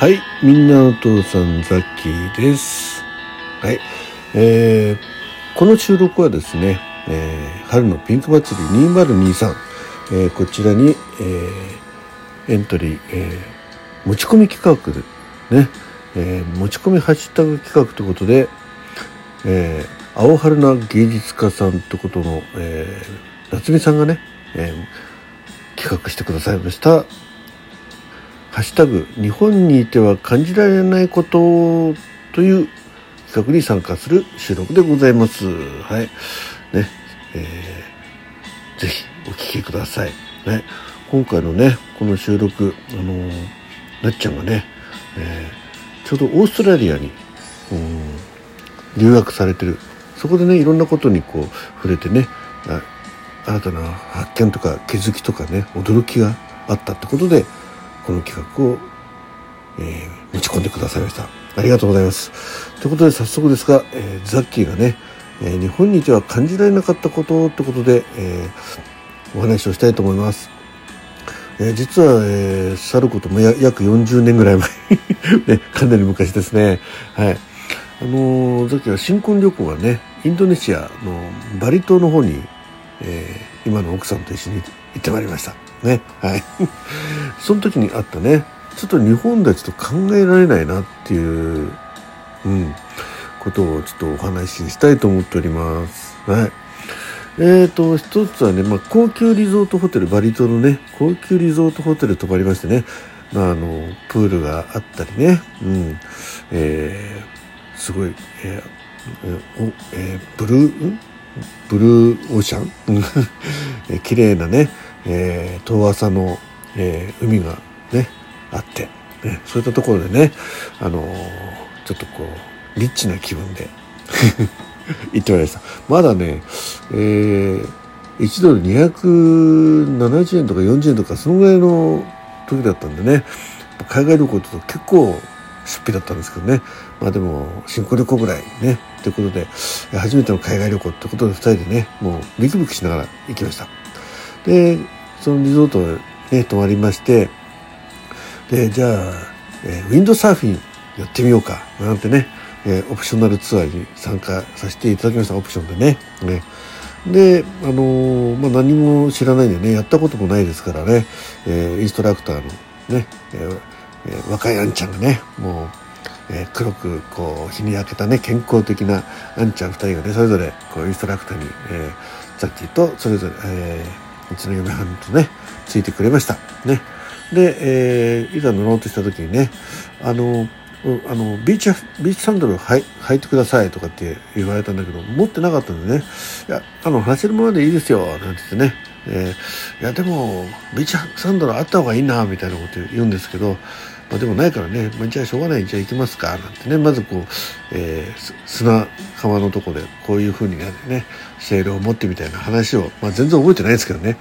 はい、みんなお父さんザッキーです。はい、えー、この収録はですね、えー春のピンク祭り2023、えーこちらに、えーエントリー、えー持ち込み企画でね、えー持ち込みハッシュタグ企画ということで、えー青春な芸術家さんってことの、えー夏美さんがね、えー企画してくださいましたハッシュタグ日本にいては感じられないことという企画に参加する収録でございます。はい。ね、えーぜひお聞きください。ね、今回のね、この収録、あのーなっちゃんがね、えーちょうどオーストラリアに、うん留学されてる。そこでね、いろんなことにこう触れてね、新たな発見とか気づきとかね、驚きがあったってことで、この企画を、えー持ち込んでくださいました。ありがとうございます。ということで早速ですが、えーザッキーがね、えー日本にいては感じられなかったことってことで、えーお話をしたいと思います。えー実は、えー去ることもや約40年ぐらい前、ね、かなり昔ですね。はい。あのー、ザッキーは新婚旅行がね、インドネシアのバリ島の方に、えー今の奥さんと一緒に行ってまいりました。ね。はい。その時にあったね、ちょっと日本だちと考えられないなっていう、うん、ことをちょっとお話ししたいと思っております。はい。えーと、一つはね、まあ、高級リゾートホテル、バリ島のね、高級リゾートホテル泊まりましてね、まあ、あの、プールがあったりね、うん、えー、すごい、えーおえーブルー、ブルーオーシャン？えー綺麗なね、えー遠浅の、えー海がね、あって、ね、そういったところでね、あのーちょっとこう、リッチな気分で 行ってまいりました。まだね、えー、1ドル270円とか40円とか、そのぐらいの時だったんでね、海外旅行ってと結構出費だったんですけどね。まあでも、新婚旅行ぐらいね。ということで、初めての海外旅行ってことで2人でね、もうビクビクしながら行きました。で、そのリゾートね、泊まりまして、で、じゃあ、えーウィンドサーフィンやってみようか、なんてね、えーオプショナルツアーに参加させていただきました、オプションでね。ねで、あのーまあ、何も知らないんでね、やったこともないですからね、えーインストラクターのね、えーえー若いあんちゃんがね、もう、えー黒くこう日に焼けたね健康的なあんちゃん2人がねそれぞれこうインストラクターに、えーザッキーとそれぞれ、えーうちの嫁はんとねついてくれました。ね。で、えーいざ乗ろうとした時にねあのあのビーチビーチサンダルはい履いてくださいとかって言われたんだけど持ってなかったんでね。いやあの走るままでいいですよなんて言ってね。えーいやでもビーチサンダルあった方がいいなみたいなこと言うんですけどまあ、でもないからね、まあ、じゃあしょうがないじゃあ行きますかなんてねまずこう、えー砂川のとこでこういうふうにねシェールを持ってみたいな話を、まあ、全然覚えてないですけどね。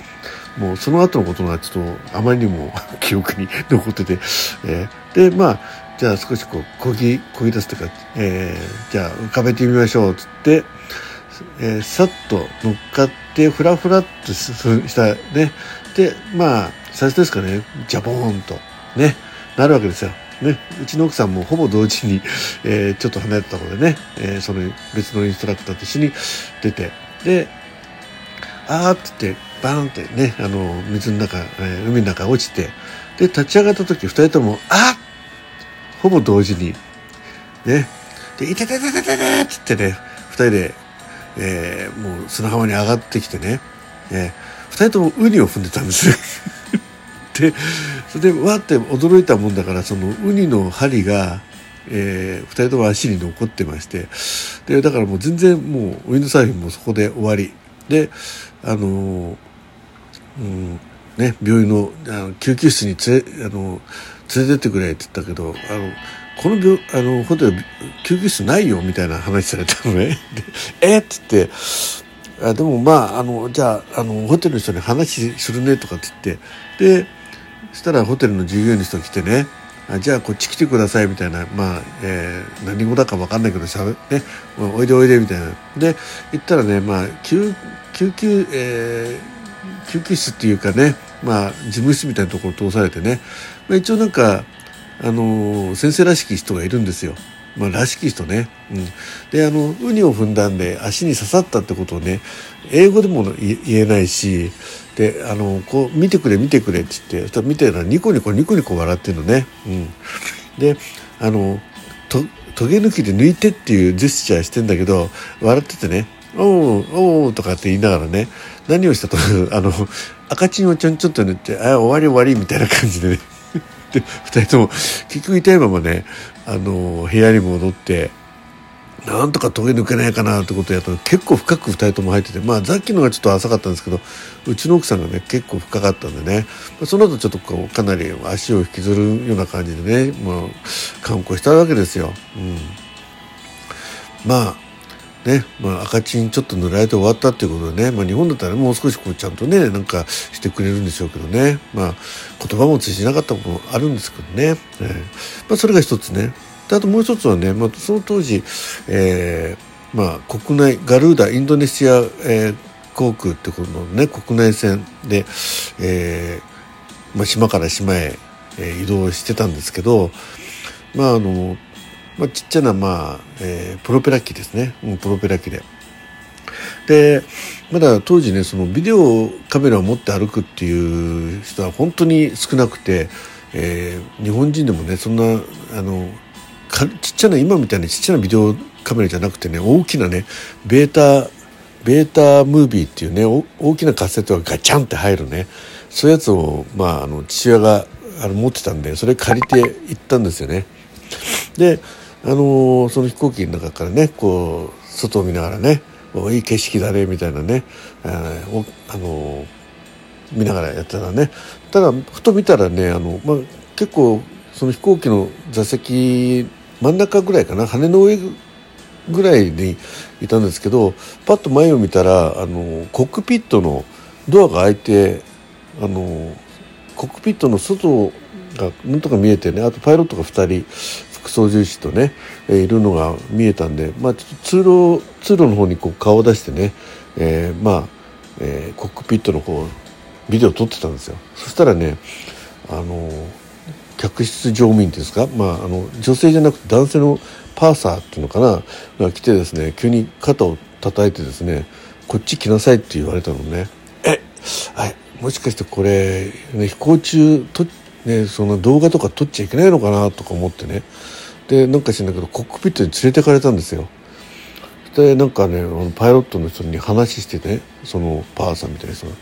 もうその後のことがちょっとあまりにも 記憶に 残ってて、えーでまあじゃあ少しこうこぎこぎ出すというか、えーじゃあ浮かべてみましょうっつって、えーさっと乗っかってフラフラっとしたね。でまあ最初ですかね。ジャボーンとね。なるわけですよ。ね、うちの奥さんもほぼ同時に、えーちょっと離れたところでね、えーその別のインストラクターと一緒に出て、で、あーって言って、バーンってね、あの、水の中、えー海の中落ちて、で、立ち上がった時、二人とも、あほぼ同時に、ね、で、いててててててって言ってね、二人で、えーもう砂浜に上がってきてね、えー二人ともウニを踏んでたんですね。でそれでわって驚いたもんだからそのウニの針が、えー、2人とも足に残ってましてでだからもう全然もうウィンドサーフィンもそこで終わりであのうんね、病院のあの救急室に連れあの連れてってくれって言ったけどあのこの病あのホテル救急室ないよみたいな話されたのね。でえっつってあでもまああのじゃああのホテルの人に話するねとかって言ってでそしたらホテルの従業員の人が来てねあじゃあこっち来てくださいみたいなまあ、えー何語だか分かんないけどしゃべね、おいでおいでみたいなで行ったらねまあ救救急、えー救急室っていうかねまあ事務室みたいなところ通されてね、まあ、一応なんかあの先生らしき人がいるんですよ。まあ、らしき人ね。うん。で、あの、ウニを踏んだんで足に刺さったってことをね、英語でも言えないし、で、あの、こう、見てくれ見てくれって言って、そしたら見てるのはニコニコニコニコ笑ってるのね。うん。で、あの、と、トゲ抜きで抜いてっていうジェスチャーしてんだけど、笑っててね、おうおうとかって言いながらね、何をしたと、あの、赤チンをちょんちょんと塗って、あ、終わり終わりみたいな感じでね。で、二人とも。結局痛いままね、あの、部屋に戻って、なんとかトゲ抜けないかなってことをやったら結構深く2人とも入っててまあさっきのがちょっと浅かったんですけどうちの奥さんがね結構深かったんでね。その後ちょっとこうかなり足を引きずるような感じでね、まあ、観光したわけですよ。うん、まあね、まあ、赤チンちょっと塗られて終わったっていうことでね、まあ、日本だったらもう少しこうちゃんとね、なんかしてくれるんでしょうけどね、まあ、言葉も通じなかったこともあるんですけどね、えー、まあ、それが一つね。であともう一つはね、まあ、その当時、えー、まあ、国内、ガルーダ、インドネシア、えー、航空ってことのね、国内線で、えー、まあ、島から島へ、えー、移動してたんですけど、まあ、あの、まあ、ちっちゃな、まあえー、プロペラ機ですね、うん、プロペラ機で。でまだ当時ねそのビデオカメラを持って歩くっていう人は本当に少なくて、えー、日本人でもねそんなあのちっちゃな今みたいなちっちゃなビデオカメラじゃなくてね大きなねベータベータムービーっていうね大きなカセットがガチャンって入るねそういうやつを、まあ、あの父親があの持ってたんでそれ借りて行ったんですよね。であの、その飛行機の中からねこう外を見ながらねいい景色だねみたいなね、あの、見ながらやってたね。ただふと見たらねあの、まあ、結構その飛行機の座席真ん中ぐらいかな羽の上ぐらいにいたんですけどパッと前を見たらあのコックピットのドアが開いてあのコックピットの外がなんとか見えてねあとパイロットが2人副操縦士とね、えー、いるのが見えたんで、まあ、通路通路の方にこう顔を出してね、えー、まあ、えー、コックピットのこうビデオを撮ってたんですよ。そしたらねあの客室乗務員ですか、まあ、あの女性じゃなくて男性のパーサーっていうのかな？が来てですね急に肩を叩いてですねこっち来なさいって言われたのね。えはいもしかしてこれ、ね、飛行中とね、その動画とか撮っちゃいけないのかな？とか思ってね。でなんかしんだけどコックピットに連れてかれたんですよ。でなんかねパイロットの人に話してねそのパーさんみたいな人が。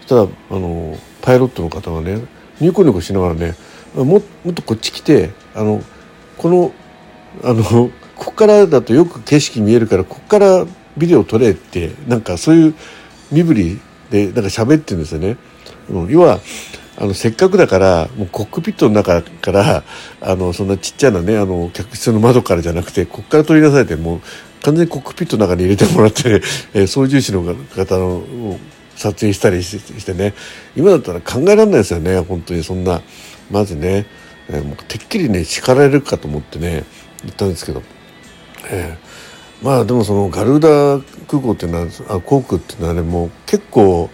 そしたらあのパイロットの方がねニコニコしながらねももっとこっち来てあのこのあのここからだとよく景色見えるからここからビデオ撮れってなんかそういう身振りでなんか喋ってるんですよね。要はあの、せっかくだから、もうコックピットの中から、あの、そんなちっちゃなね、あの、客室の窓からじゃなくて、こっから取り出されて、もう完全にコックピットの中に入れてもらって、えー、操縦士の方の撮影したりしてね、今だったら考えられないですよね、本当にそんな。まずね、えー、もうてっきりね、叱られるかと思ってね、言ったんですけど、えー、まあでもそのガルーダ空港っていうのは、あ航空っていうのはね、も結構、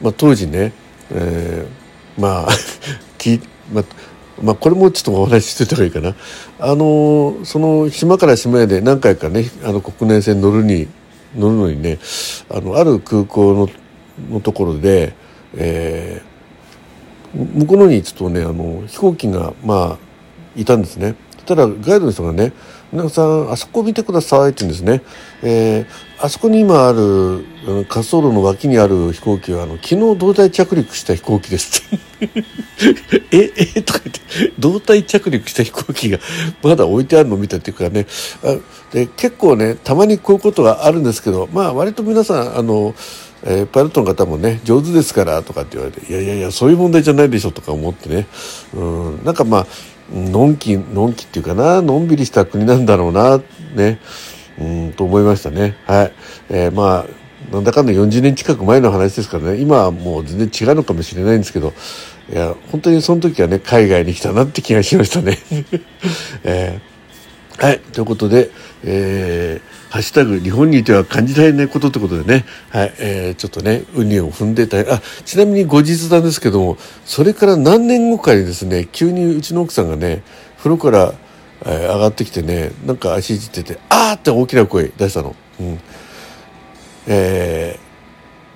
まあ当時ね、えーまあき、まあ、まあ、これもちょっとお話ししてた方がいいかな。あの、その島から島へで何回かね、あの国内線乗るに、乗るのにね、あの、ある空港ののところで、えー、向こうのにちょっとね、あの、飛行機が、まあ、いたんですね。たらガイドの人がね「皆さんあそこ見てください」って言うんですね。えー、あそこに今ある滑走路の脇にある飛行機はあの昨日胴体着陸した飛行機ですって。ええとか言って胴体着陸した飛行機がまだ置いてあるのを見たっていうかね。あで結構ねたまにこういうことがあるんですけどまあ割と皆さんあのえー、パイロットの方もね上手ですからとかって言われていやいやいやそういう問題じゃないでしょとか思ってね。うんなんかまあのんき、のんきっていうかな、のんびりした国なんだろうな、ね、うん、と思いましたね。はい。えー、まあ、なんだかんだ40年近く前の話ですからね、今はもう全然違うのかもしれないんですけど、いや、本当にその時はね、海外に来たなって気がしましたね。えーはい。ということで、えー、ハッシュタグ、日本にいては感じられないことってことでね、はい、えー、ちょっとね、ウニを踏んでたあ、ちなみに後日談ですけども、それから何年後かにですね、急にうちの奥さんがね、風呂から、えー、上がってきてね、なんか足いじってて、あーって大きな声出したの。うん。え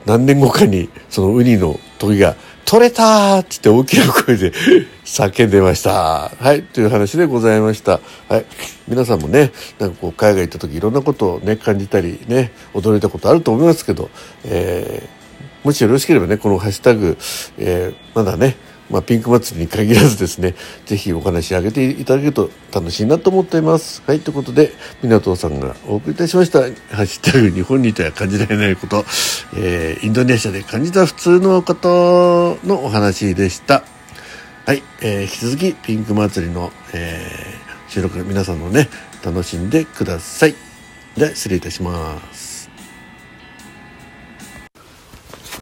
ー、何年後かに、そのウニの時が、取れたーって言って大きな声で 叫んでました。はい。という話でございました。はい。皆さんもね、なんかこう、海外行った時いろんなことをね、感じたりね、驚いたことあると思いますけど、えー、もしよろしければね、このハッシュタグ、えー、まだね、まあ、ピンク祭りに限らずですね、ぜひお話あげていただけると楽しいなと思っています。はい、ということで、港さんがお送りいたしました、ハッシュタグ日本にいては感じられないこと、えー、インドネシアで感じた普通のことのお話でした。はい、えー、引き続きピンク祭りの、えー、収録皆さんのね、楽しんでください。では、失礼いたします。